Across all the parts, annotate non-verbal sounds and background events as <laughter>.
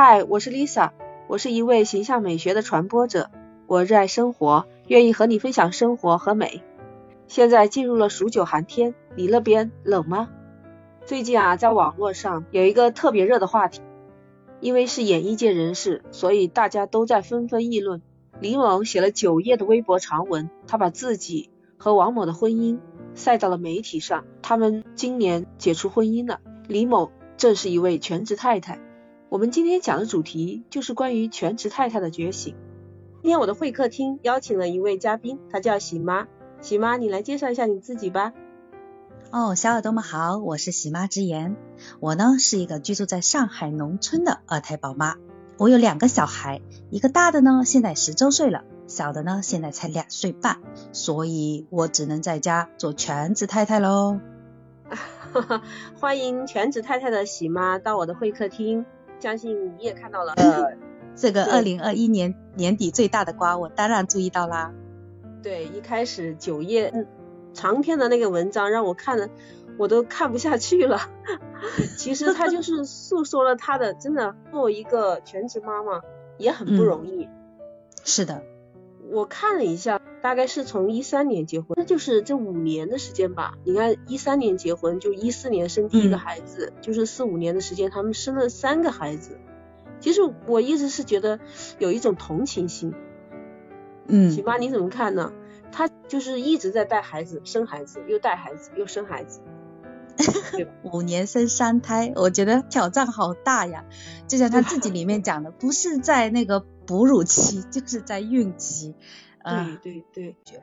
嗨，我是 Lisa，我是一位形象美学的传播者。我热爱生活，愿意和你分享生活和美。现在进入了数九寒天，你那边冷吗？最近啊，在网络上有一个特别热的话题，因为是演艺界人士，所以大家都在纷纷议论。李某写了九页的微博长文，他把自己和王某的婚姻晒到了媒体上。他们今年解除婚姻了。李某正是一位全职太太。我们今天讲的主题就是关于全职太太的觉醒。今天我的会客厅邀请了一位嘉宾，她叫喜妈。喜妈，你来介绍一下你自己吧。哦，小耳朵们好，我是喜妈之言。我呢是一个居住在上海农村的二胎宝妈。我有两个小孩，一个大的呢现在十周岁了，小的呢现在才两岁半，所以我只能在家做全职太太喽。<laughs> 欢迎全职太太的喜妈到我的会客厅。相信你也看到了，呃，这个二零二一年年底最大的瓜，我当然注意到啦。对，一开始九页长篇的那个文章让我看了，我都看不下去了。<laughs> 其实他就是诉说了他的，真的作为一个全职妈妈也很不容易。是的，我看了一下。大概是从一三年结婚，那就是这五年的时间吧。你看一三年结婚，就一四年生第一个孩子，就是四五年的时间，他们生了三个孩子。其实我一直是觉得有一种同情心。嗯，行吧你怎么看呢？他就是一直在带孩子，生孩子，又带孩子，又生孩子。五年生三胎，我觉得挑战好大呀。就像他自己里面讲的，不是在那个哺乳期，就是在孕期。对对对，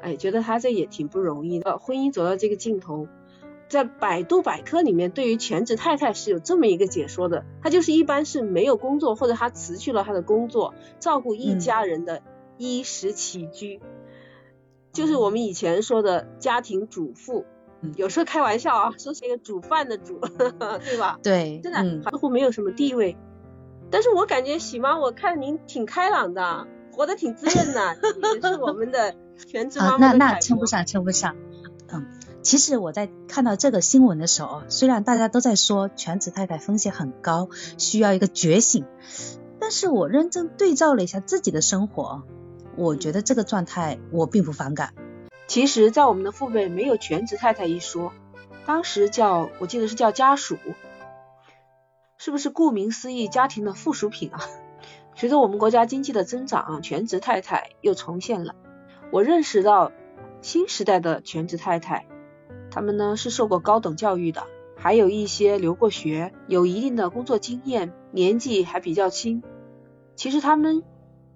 哎，觉得他这也挺不容易的。婚姻走到这个尽头，在百度百科里面，对于全职太太是有这么一个解说的，他就是一般是没有工作，或者他辞去了他的工作，照顾一家人的衣食起居，就是我们以前说的家庭主妇。有时候开玩笑啊，说是一个煮饭的煮，<laughs> 对吧？对，真的似乎没有什么地位。但是我感觉喜妈，我看您挺开朗的。活得挺滋润的，也是我们的 <laughs> 全职妈妈。那那称不上，称不上。嗯，其实我在看到这个新闻的时候，虽然大家都在说全职太太风险很高，需要一个觉醒，但是我认真对照了一下自己的生活，我觉得这个状态我并不反感。其实，在我们的父辈没有全职太太一说，当时叫我记得是叫家属，是不是顾名思义家庭的附属品啊？<laughs> 随着我们国家经济的增长，全职太太又重现了。我认识到新时代的全职太太，她们呢是受过高等教育的，还有一些留过学，有一定的工作经验，年纪还比较轻。其实她们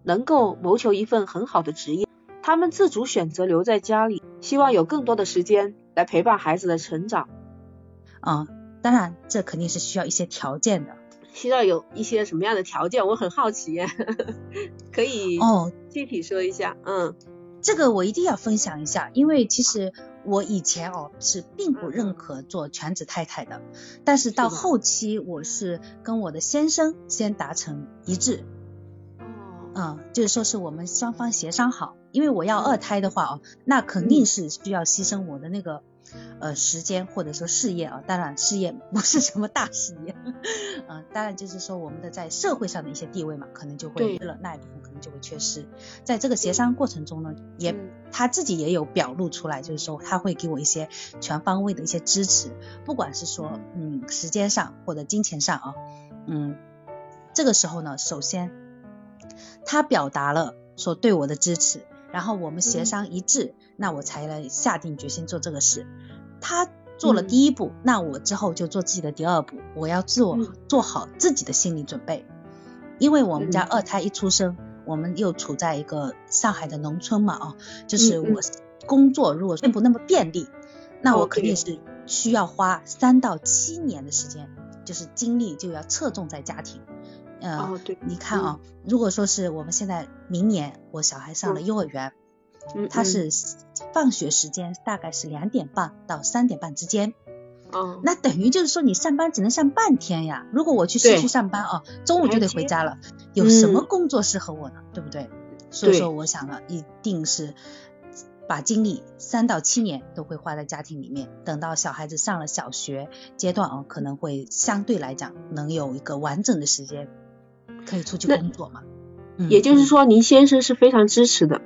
能够谋求一份很好的职业，她们自主选择留在家里，希望有更多的时间来陪伴孩子的成长。啊，当然这肯定是需要一些条件的。需要有一些什么样的条件？我很好奇，<laughs> 可以哦，具体说一下。嗯，这个我一定要分享一下，因为其实我以前哦是并不认可做全职太太的，但是到后期我是跟我的先生先达成一致。哦，嗯，就是说是我们双方协商好，因为我要二胎的话哦，那肯定是需要牺牲我的那个。呃，时间或者说事业啊，当然事业 <laughs> 不是什么大事业，嗯，当然就是说我们的在社会上的一些地位嘛，可能就会了那一部分可能就会缺失。在这个协商过程中呢，也他自己也有表露出来，就是说他会给我一些全方位的一些支持，不管是说嗯时间上或者金钱上啊，嗯，这个时候呢，首先他表达了说对我的支持。然后我们协商一致，那我才来下定决心做这个事。他做了第一步，那我之后就做自己的第二步。我要做做好自己的心理准备，因为我们家二胎一出生，我们又处在一个上海的农村嘛，啊，就是我工作如果并不那么便利，那我肯定是需要花三到七年的时间，就是精力就要侧重在家庭。嗯，对，你看啊，如果说是我们现在明年我小孩上了幼儿园，他是放学时间大概是两点半到三点半之间，哦，那等于就是说你上班只能上半天呀。如果我去市区上班啊，中午就得回家了，有什么工作适合我呢？对不对？所以说我想了一定是把精力三到七年都会花在家庭里面，等到小孩子上了小学阶段啊，可能会相对来讲能有一个完整的时间。可以出去工作嘛。也就是嗯说，您先生是非常支持的。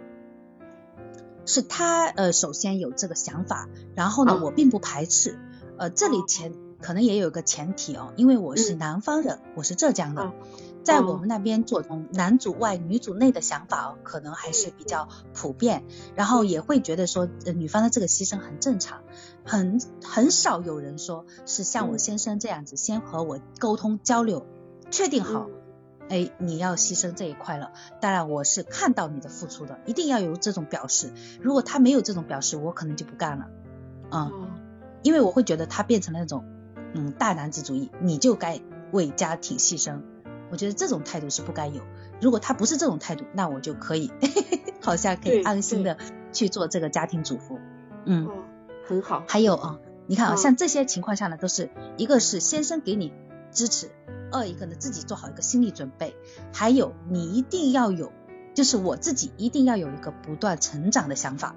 是他呃首先有这个想法，然后呢，啊我并不排斥。呃，这里哦前可能也有个前提哦，因为我是嗯南方人，我是浙江的啊，在哦我们那边做同男主外女主内的想法哦，可能还是比较普遍，然后也会觉得说，呃，女方的这个牺牲很正常，很很少有人说是像我嗯先生这样子，先和我沟通交流，确定好。嗯哎，你要牺牲这一块了。当然，我是看到你的付出的，一定要有这种表示。如果他没有这种表示，我可能就不干了。嗯，哦因为我会觉得他变成了那种嗯大男子主义，你就该为家庭牺牲。我觉得这种态度是不该有。如果他不是这种态度，那我就可以，<laughs> 好像可以安心的去做这个家庭主妇。嗯，哦，很好。还有啊，你看啊，嗯像这些情况下呢，都是一个是先生给你支持，二一个呢自己做好一个心理准备，还有你一定要有，就是我自己一定要有一个不断成长的想法。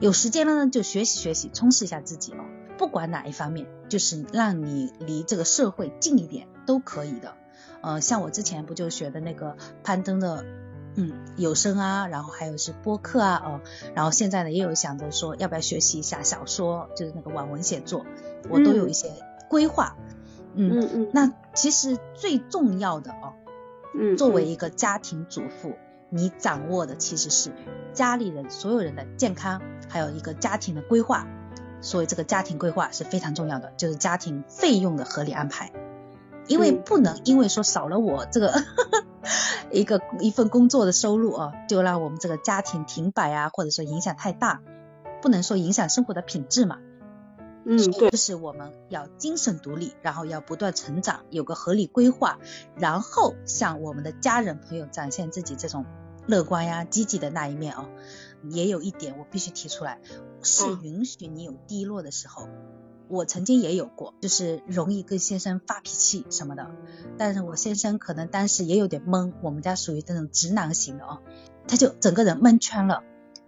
有时间了呢，就学习学习，充实一下自己哦。不管哪一方面，就是让你离这个社会近一点都可以的。呃，像我之前不就学的那个攀登的，嗯，有声啊，然后还有是播客啊，哦，然后现在呢也有想着说要不要学习一下小说，就是那个网文写作，我都有一些规划。嗯，嗯嗯那其实最重要的哦，嗯，作为一个家庭主妇，你掌握的其实是家里人所有人的健康，还有一个家庭的规划。所以这个家庭规划是非常重要的，就是家庭费用的合理安排。因为嗯不能因为说少了我这个 <laughs> 一个一份工作的收入啊，就让我们这个家庭停摆啊，或者说影响太大，不能说影响生活的品质嘛。嗯对就是我们要精神独立，然后要不断成长，有个合理规划，然后向我们的家人朋友展现自己这种乐观呀、积极的那一面哦。也有一点我必须提出来，是嗯允许你有低落的时候。我曾经也有过，就是容易跟先生发脾气什么的，但是我先生可能当时也有点懵，我们家属于这种直男型的哦，他就整个人蒙圈了。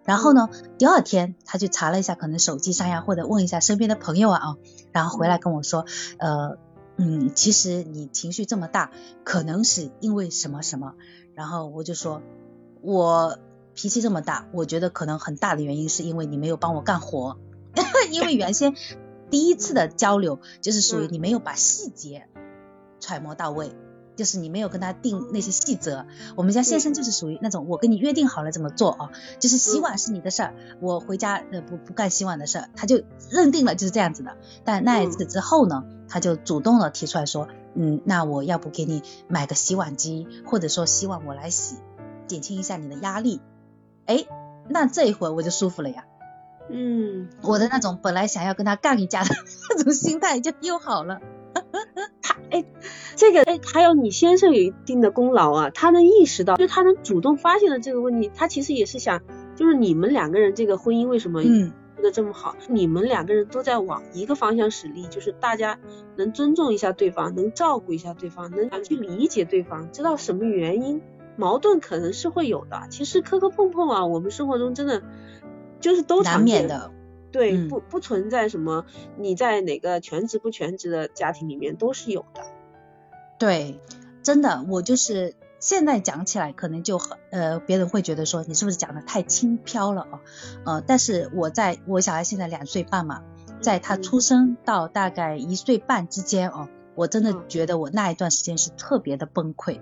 然后呢，第二天他就查了一下，可能手机上呀，或者问一下身边的朋友啊啊，然后回来跟我说，呃，嗯，其实你情绪这么大，可能是因为什么什么。然后我就说，我脾气这么大，我觉得可能很大的原因是因为你没有帮我干活，<laughs> 因为原先第一次的交流就是属于嗯你没有把细节揣摩到位。就是你没有跟他定那些细则，我们家先生就是属于那种我跟你约定好了怎么做啊，就是洗碗是你的事儿，我回家呃不不干洗碗的事儿，他就认定了就是这样子的。但那一次之后呢，他就主动的提出来说，嗯，那我要不给你买个洗碗机，或者说洗碗我来洗，减轻一下你的压力。哎，那这一会儿我就舒服了呀，嗯，我的那种本来想要跟他干一架的 <laughs> 那种心态就又好了。这个哎，还有你先生有一定的功劳啊，他能意识到，就他能主动发现了这个问题，他其实也是想，就是你们两个人这个婚姻为什么嗯的这么好，你们两个人都在往一个方向使力，就是大家能尊重一下对方，能照顾一下对方，能去理解对方，知道什么原因，矛盾可能是会有的，其实磕磕碰碰啊，我们生活中真的就是都难常见免的。对，嗯不不存在什么你在哪个全职不全职的家庭里面都是有的。对，真的，我就是现在讲起来，可能就很呃，别人会觉得说你是不是讲的太轻飘了啊？呃，但是我在我小孩现在两岁半嘛，在他嗯出生到大概一岁半之间哦，我真的嗯觉得我那一段时间是特别的崩溃。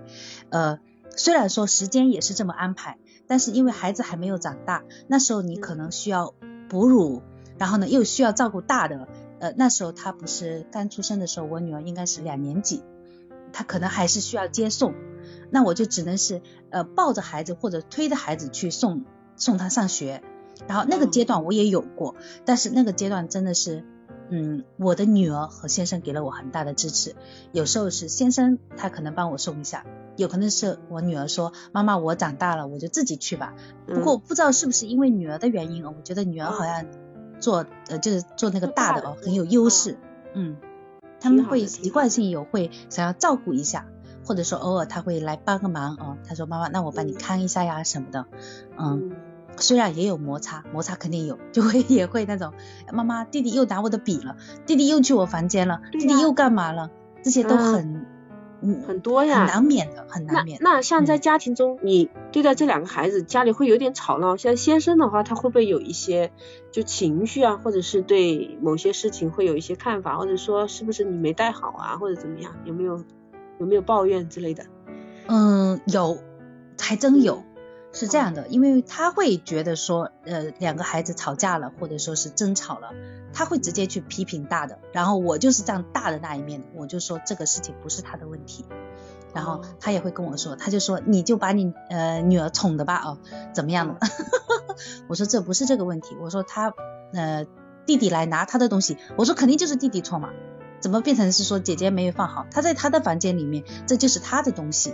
呃，虽然说时间也是这么安排，但是因为孩子还没有长大，那时候你可能需要哺乳，然后呢又需要照顾大的。呃，那时候他不是刚出生的时候，我女儿应该是两年级。他可能还是需要接送，那我就只能是呃抱着孩子或者推着孩子去送送他上学，然后那个阶段我也有过，但是那个阶段真的是，嗯，我的女儿和先生给了我很大的支持，有时候是先生他可能帮我送一下，有可能是我女儿说妈妈我长大了我就自己去吧，不过不知道是不是因为女儿的原因哦，我觉得女儿好像做呃就是做那个大的哦很有优势，嗯。他们会习惯性有会想要照顾一下，或者说偶尔他会来帮个忙哦。他说妈妈，那我帮你看一下呀什么的，嗯，虽然也有摩擦，摩擦肯定有，就会也会那种妈妈弟弟又拿我的笔了，弟弟又去我房间了，弟弟又干嘛了，这些都很。嗯，很多呀，很难免的，很难免。那像在嗯家庭中，你对待这两个孩子，家里会有点吵闹。像先生的话，他会不会有一些就情绪啊，或者是对某些事情会有一些看法，或者说是不是你没带好啊，或者怎么样？有没有有没有抱怨之类的？嗯，有，还真有。是这样的，因为他会觉得说，呃，两个孩子吵架了，或者说是争吵了，他会直接去批评大的，然后我就是站大的那一面，我就说这个事情不是他的问题，然后哦他也会跟我说，他就说你就把你呃女儿宠的吧，哦，怎么样 <laughs> 的？我说这不是这个问题，我说他呃弟弟来拿他的东西，我说肯定就是弟弟错嘛，怎么变成是说姐姐没有放好？他在他的房间里面，这就是他的东西。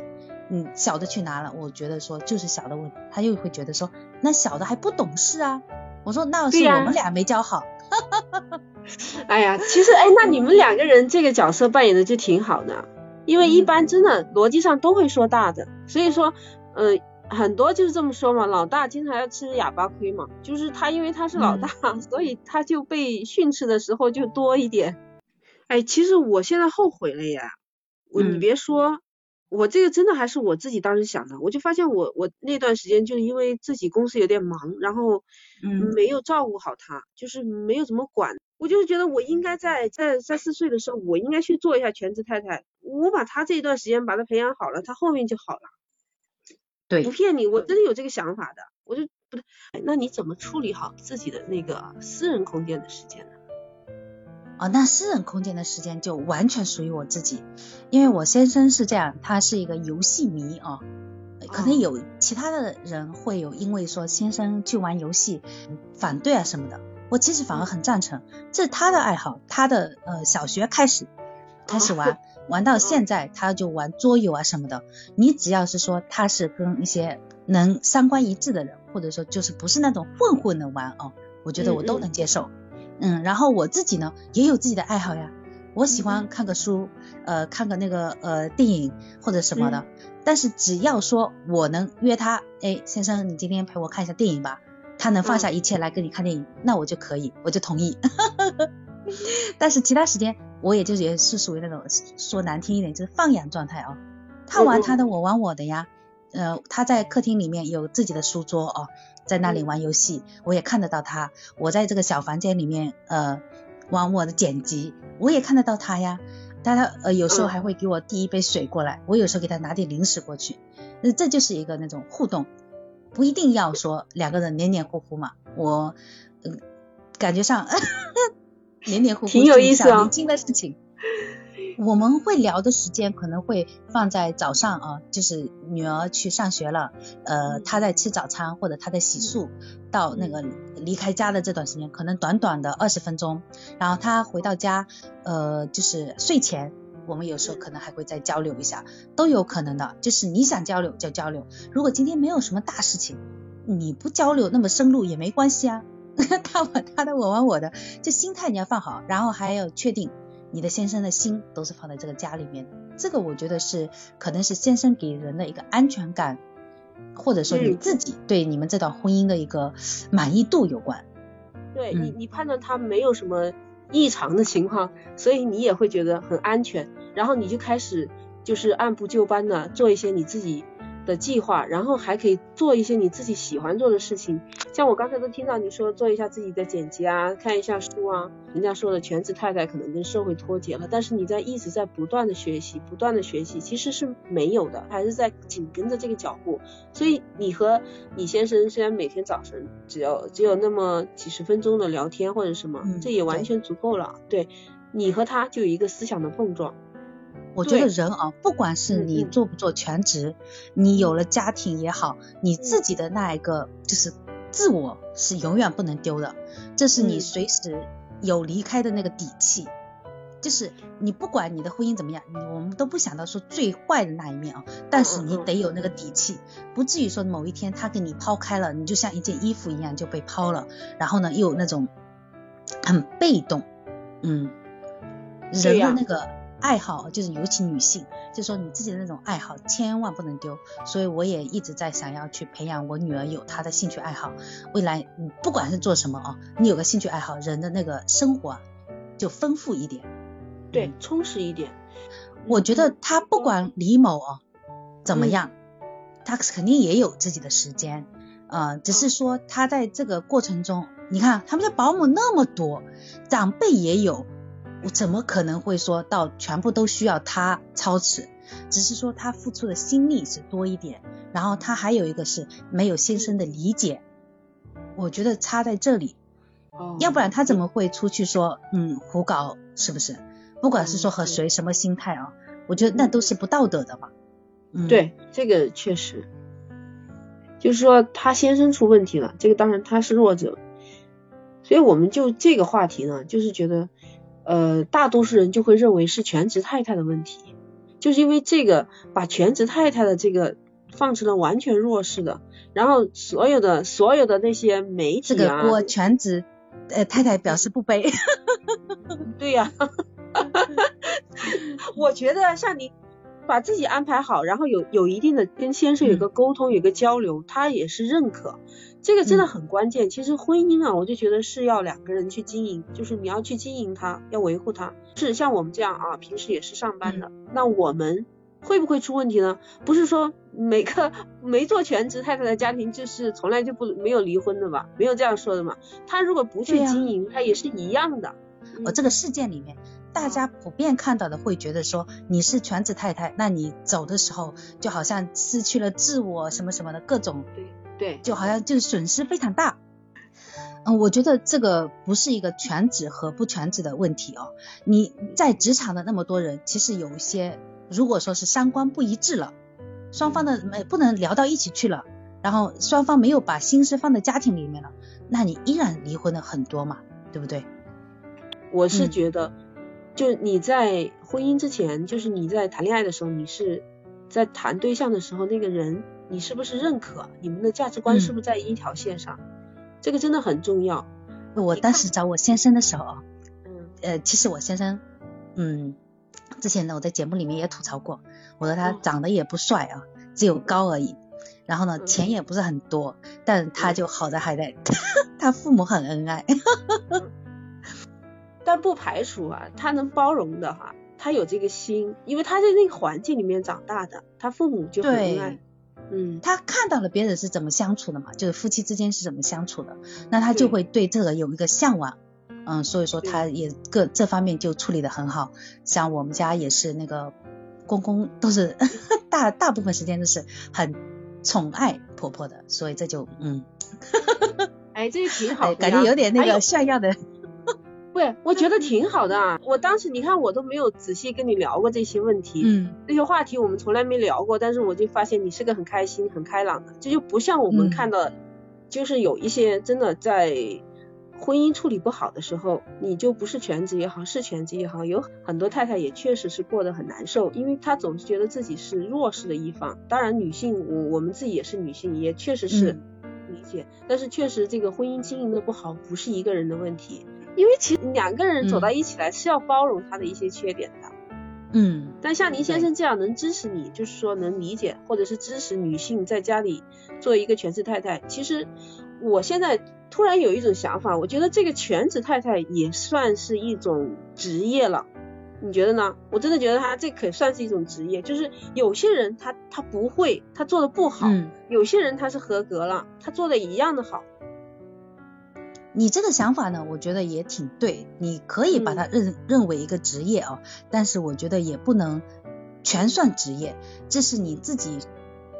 嗯，小的去拿了，我觉得说就是小的问题，他又会觉得说那小的还不懂事啊。我说那是我们俩没教好。<laughs> 哎呀，其实哎，那你们两个人这个角色扮演的就挺好的，因为一般真的逻辑上都会说大的，所以说，呃，很多就是这么说嘛，老大经常要吃哑巴亏嘛，就是他因为他是老大，所以他就被训斥的时候就多一点。哎，其实我现在后悔了呀，我你嗯别说。我这个真的还是我自己当时想的，我就发现我我那段时间就因为自己公司有点忙，然后嗯没有照顾好他，就是没有怎么管。我就是觉得我应该在在三四岁的时候，我应该去做一下全职太太。我把他这一段时间把他培养好了，他后面就好了。对不骗你，我真的有这个想法的。我就不对，哎那你怎么处理好自己的那个私人空间的时间呢？哦，那私人空间的时间就完全属于我自己，因为我先生是这样，他是一个游戏迷啊、可能有其他的人会有因为说先生去玩游戏反对啊什么的，我其实反而很赞成，这是他的爱好，他的呃小学开始开始玩，<laughs> 玩到现在他就玩桌游啊什么的，你只要是说他是跟一些能三观一致的人，或者说就是不是那种混混的玩哦，我觉得我都能接受。嗯，然后我自己呢也有自己的爱好呀，我喜欢看个书，呃，看个那个呃电影或者什么的。但是只要说我能约他，哎，先生，你今天陪我看一下电影吧，他能放下一切来跟你看电影，那我就可以，我就同意。<laughs> 但是其他时间，我也就也是属于那种说难听一点，就是放养状态啊、他玩他的，我玩我的呀。呃，他在客厅里面有自己的书桌哦，在那里玩游戏，我也看得到他。我在这个小房间里面，呃，玩我的剪辑，我也看得到他呀。但他呃有时候还会给我递一杯水过来，我有时候给他拿点零食过去，那这就是一个那种互动，不一定要说两个人黏黏糊糊嘛。我嗯、呃感觉上 <laughs> 黏黏糊糊挺有意思啊年轻的事情。我们会聊的时间可能会放在早上啊，就是女儿去上学了，呃，她在吃早餐或者她在洗漱，到那个离开家的这段时间，可能短短的二十分钟，然后她回到家，呃，就是睡前，我们有时候可能还会再交流一下，都有可能的，就是你想交流就交流，如果今天没有什么大事情，你不交流那么深入也没关系啊，<laughs> 他玩他的，我玩我的，就心态你要放好，然后还要确定。你的先生的心都是放在这个家里面，这个我觉得是可能是先生给人的一个安全感，或者说你自己对你们这段婚姻的一个满意度有关。对、嗯。你，你判断他没有什么异常的情况，所以你也会觉得很安全，然后你就开始就是按部就班的做一些你自己的计划，然后还可以做一些你自己喜欢做的事情。像我刚才都听到你说做一下自己的剪辑啊，看一下书啊。人家说的全职太太可能跟社会脱节了，但是你在一直在不断的学习，不断的学习，其实是没有的，还是在紧跟着这个脚步。所以你和你先生虽然每天早晨只有只有那么几十分钟的聊天或者什么，嗯这也完全足够了。对你和他就有一个思想的碰撞。我觉得人啊，不管是你做不做全职，你有了家庭也好，你自己的那一个就是自我是永远不能丢的，这是你嗯。随时有离开的那个底气。就是你不管你的婚姻怎么样，你我们都不想到说最坏的那一面啊，但是你得有那个底气，不至于说某一天他给你抛开了，你就像一件衣服一样就被抛了，然后呢又有那种很被动，嗯，人的那个爱好，就是尤其女性，就说你自己的那种爱好千万不能丢。所以我也一直在想要去培养我女儿有她的兴趣爱好，未来你不管是做什么啊，你有个兴趣爱好，人的那个生活啊就丰富一点。对嗯，充实一点。我觉得他不管李某哦怎么样，他肯定也有自己的时间，呃，只是说他在这个过程中，你看他们家保姆那么多，长辈也有，我怎么可能会说到全部都需要他操持？只是说他付出的心力是多一点，然后他还有一个是没有先生的理解，我觉得差在这里。哦，要不然他怎么会出去说嗯胡搞是不是？不管是说和嗯谁什么心态啊，我觉得那都是不道德的嘛。嗯，，对，这个确实，就是说他先生出问题了，这个当然他是弱者，所以我们就这个话题呢，就是觉得，呃，大多数人就会认为是全职太太的问题，就是因为这个把全职太太的这个放成了完全弱势的，然后所有的所有的那些媒体啊，这个锅全职呃太太表示不背。<laughs> 对呀、<laughs> 我觉得像你把自己安排好，然后有有一定的跟先生有个沟通，有个交流，他也是认可，这个真的嗯很关键。其实婚姻啊，我就觉得是要两个人去经营，就是你要去经营它，要维护它。是像我们这样啊，平时也是上班的，那我们会不会出问题呢？不是说每个没做全职太太的家庭就是从来就不没有离婚的吧？没有这样说的嘛。他如果不去经营，他也是一样的。我这个事件里面，大家普遍看到的会觉得说你是全职太太，那你走的时候就好像失去了自我什么什么的各种，对对，就好像就是损失非常大。嗯，我觉得这个不是一个全职和不全职的问题哦。你在职场的那么多人，其实有一些如果说是三观不一致了，双方的没不能聊到一起去了，然后双方没有把心思放在家庭里面了，那你依然离婚的很多嘛，对不对？我是嗯觉得，就你在婚姻之前，就是你在谈恋爱的时候，你是在谈对象的时候，那个人你是不是认可，你们的价值观是嗯不是在一条线上，这个真的很重要。我当时找我先生的时候啊，嗯呃，其实我先生，嗯，之前呢我在节目里面也吐槽过，我说他哦长得也不帅啊，只有高而已，然后呢嗯。钱也不是很多，但他就好在还在，<laughs> 他父母很恩爱，<laughs> 但不排除啊，他能包容的哈，他有这个心，因为他在那个环境里面长大的，他父母就很恩爱。嗯，他看到了别人是怎么相处的嘛，就是夫妻之间是怎么相处的，那他就会对这个有一个向往。嗯，所以说他也各这方面就处理的很好，像我们家也是那个公公都是 <laughs> 大大部分时间都是很宠爱婆婆的，所以这就嗯，<laughs> 哎，这个挺好感觉有点那个炫耀的，不是，我觉得挺好的啊。我当时你看我都没有仔细跟你聊过这些问题，嗯那些话题我们从来没聊过，但是我就发现你是个很开心、很开朗的，这就不像我们嗯看到，就是有一些真的在婚姻处理不好的时候，你就不是全职也好，是全职也好，有很多太太也确实是过得很难受，因为她总是觉得自己是弱势的一方。当然，女性我我们自己也是女性，也确实是嗯理解，但是确实这个婚姻经营的不好，不是一个人的问题。因为其实两个人走到一起来是要包容他的一些缺点的，嗯但像林先生这样能支持你，就是说能理解或者是支持女性在家里做一个全职太太。其实我现在突然有一种想法，我觉得这个全职太太也算是一种职业了，你觉得呢？我真的觉得他这可算是一种职业，就是有些人他他不会，他做的不好，嗯，有些人他是合格了，他做的一样的好。你这个想法呢，我觉得也挺对，你可以把它认、认为一个职业啊，但是我觉得也不能全算职业，这是你自己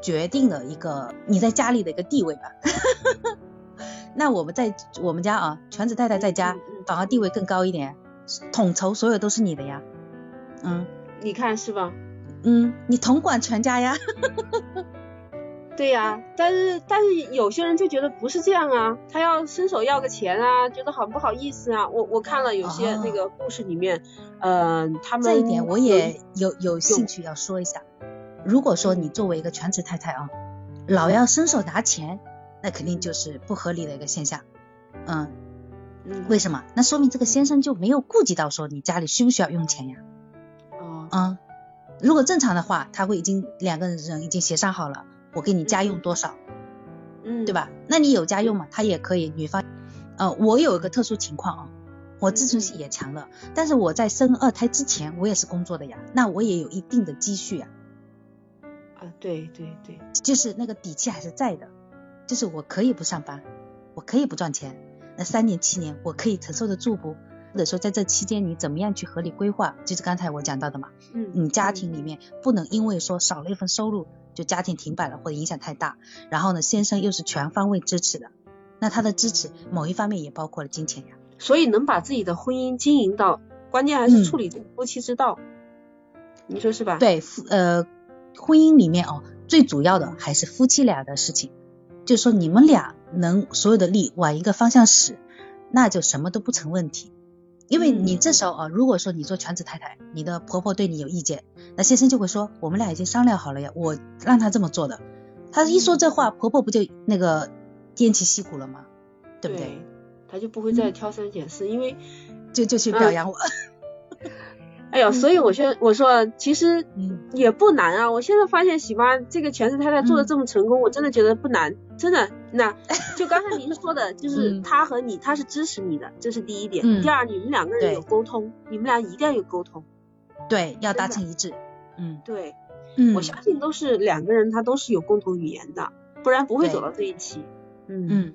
决定的一个你在家里的一个地位吧。<laughs> 那我们在我们家啊，全职太太在家反而地位更高一点，统筹所有都是你的呀，嗯你看是吧？嗯，你统管全家呀，<laughs> 对呀、但是但是有些人就觉得不是这样啊，他要伸手要个钱啊，觉得很不好意思啊？我我看了有些哦那个故事里面，呃，他们这一点我也有有兴趣要说一下。如果说你作为一个全职太太啊，老要伸手拿钱，那肯定就是不合理的一个现象。嗯，嗯为什么？那说明这个先生就没有顾及到说你家里需不需要用钱呀？哦嗯，如果正常的话，他会已经两个人已经协商好了，我给你家用多少，嗯对？吧？那你有家用嘛？他也可以女方，呃，我有一个特殊情况啊，我自尊心也强了。但是我在生二胎之前，我也是工作的呀，那我也有一定的积蓄呀。啊，对对对，就是那个底气还是在的，就是我可以不上班，我可以不赚钱，那三年七年我可以承受得住不？或者说在这期间你怎么样去合理规划？就是刚才我讲到的嘛，嗯，你家庭里面不能因为说少了一份收入就家庭停摆了或者影响太大，然后呢先生又是全方位支持的，那他的支持某一方面也包括了金钱呀。所以能把自己的婚姻经营到，关键还是处理夫妻之道，你说是吧？对，夫呃。婚姻里面哦，最主要的还是夫妻俩的事情，就是说你们俩能所有的力往一个方向使，那就什么都不成问题。因为你这时候啊，如果说你做全职太太，你的婆婆对你有意见，那先生就会说我们俩已经商量好了呀，我让他这么做的。他一说这话，婆婆不就那个偃旗息鼓了吗？对不对？他就不会再挑三拣四，因为就就去表扬我。哎呦，所以我现我说其实也不难啊。我现在发现喜妈这个全职太太做的这么成功，我真的觉得不难，真的。那 <laughs> 就刚才您说的，就是他和你，他是支持你的，这是第一点。第二，你们两个人有沟通，你们俩一定要有沟通。对，要达成一致。嗯，对。嗯，我相信都是两个人，他都是有共同语言的，不然不会走到这一期。嗯嗯。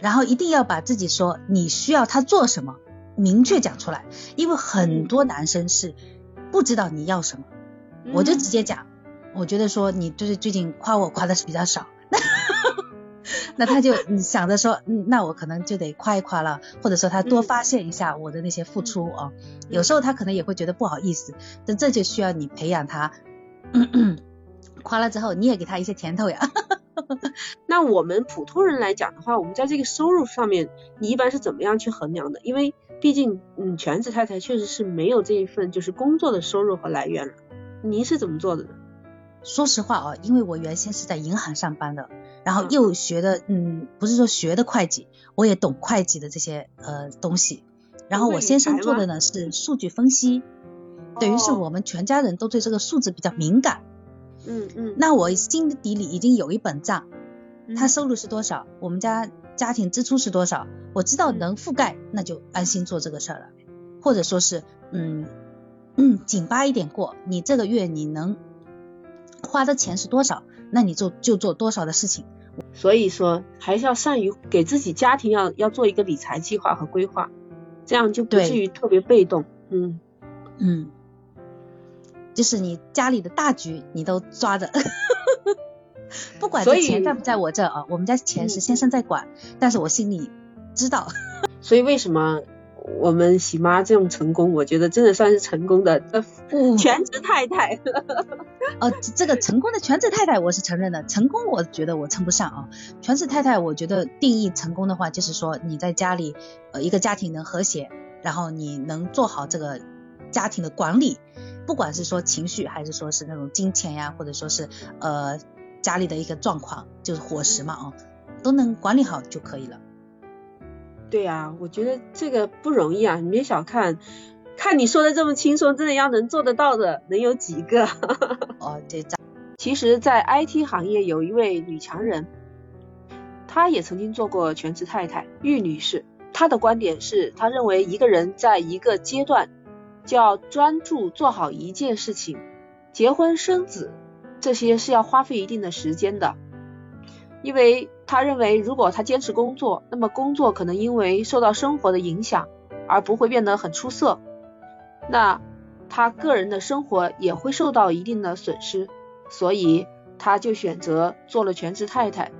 然后一定要把自己说你需要他做什么。明确讲出来，因为很多男生是不知道你要什么，我就直接讲，我觉得说你就是最近夸我夸的是比较少，<laughs> 那他就想着说，嗯，那我可能就得夸一夸了，或者说他多发现一下我的那些付出啊，有时候他可能也会觉得不好意思，但这就需要你培养他，<clears throat> 夸了之后你也给他一些甜头呀。<laughs> 那我们普通人来讲的话，我们在这个收入上面，你一般是怎么样去衡量的？因为毕竟，嗯，全职太太确实是没有这一份就是工作的收入和来源了。您是怎么做的呢？说实话啊，因为我原先是在银行上班的，然后又学的，嗯，不是说学的会计，我也懂会计的这些呃东西。然后我先生做的呢是数据分析，等于是我们全家人都对这个数字比较敏感。嗯嗯。那我心底里已经有一本账，他收入是多少，我们家。家庭支出是多少？我知道能覆盖，那就安心做这个事儿了。或者说是，嗯嗯，紧巴一点过。你这个月你能花的钱是多少？那你就就做多少的事情。所以说，还是要善于给自己家庭要要做一个理财计划和规划，这样就不至于特别被动。嗯嗯，就是你家里的大局你都抓着。不管这钱在不在我这啊，我们家钱是先生在管，但是我心里知道。<laughs> 所以为什么我们喜妈这种成功，我觉得真的算是成功的全职太太。哦，这个成功的全职太太我是承认的，成功我觉得我称不上啊。全职太太，我觉得定义成功的话，就是说你在家里呃一个家庭能和谐，然后你能做好这个家庭的管理，不管是说情绪还是说是那种金钱呀，或者说是呃。家里的一个状况就是伙食嘛，哦，都能管理好就可以了。对呀，我觉得这个不容易啊，你别小看，看你说的这么轻松，真的要能做得到的，能有几个？<laughs> 哦，这其实，在 IT 行业有一位女强人，她也曾经做过全职太太，玉女士。她的观点是，她认为一个人在一个阶段就要专注做好一件事情，结婚生子。这些是要花费一定的时间的，因为他认为，如果他坚持工作，那么工作可能因为受到生活的影响而不会变得很出色，那他个人的生活也会受到一定的损失，所以他就选择做了全职太太。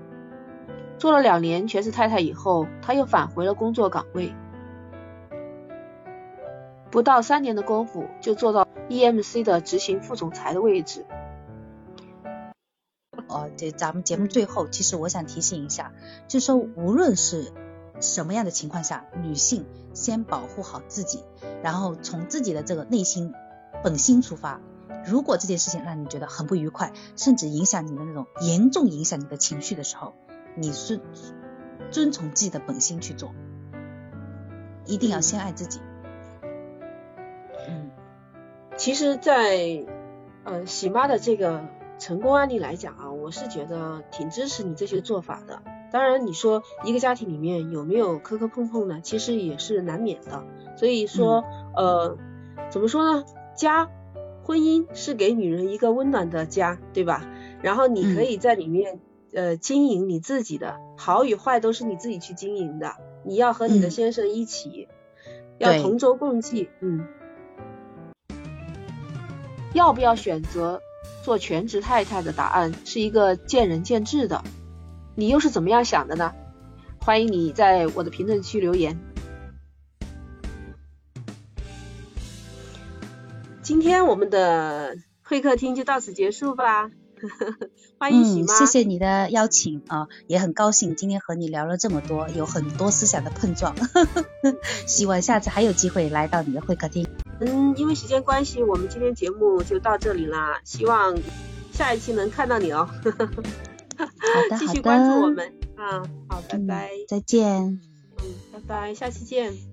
做了两年全职太太以后，他又返回了工作岗位，不到三年的功夫就做到 EMC 的执行副总裁的位置。哦，这咱们节目最后，其实我想提醒一下，就是说，无论是什么样的情况下，女性先保护好自己，然后从自己的这个内心本心出发。如果这件事情让你觉得很不愉快，甚至影响你的那种严重影响你的情绪的时候，你是遵从自己的本心去做，一定要先爱自己。嗯，其实，在呃喜妈的这个。成功案例来讲啊，我是觉得挺支持你这些做法的。当然，你说一个家庭里面有没有磕磕碰碰呢？其实也是难免的。所以说，呃，怎么说呢？家，婚姻是给女人一个温暖的家，对吧？然后你可以在里面呃经营你自己的，好与坏都是你自己去经营的。你要和你的先生一起，要同舟共济，嗯。要不要选择做全职太太的答案是一个见仁见智的，你又是怎么样想的呢？欢迎你在我的评论区留言。今天我们的会客厅就到此结束吧。欢迎喜妈，谢谢你的邀请啊，也很高兴今天和你聊了这么多，有很多思想的碰撞。<laughs> 希望下次还有机会来到你的会客厅。嗯，因为时间关系，我们今天节目就到这里啦。希望下一期能看到你哦。好的，<laughs> 继续关注我们啊，好，拜拜，再见。嗯，拜拜，下期见。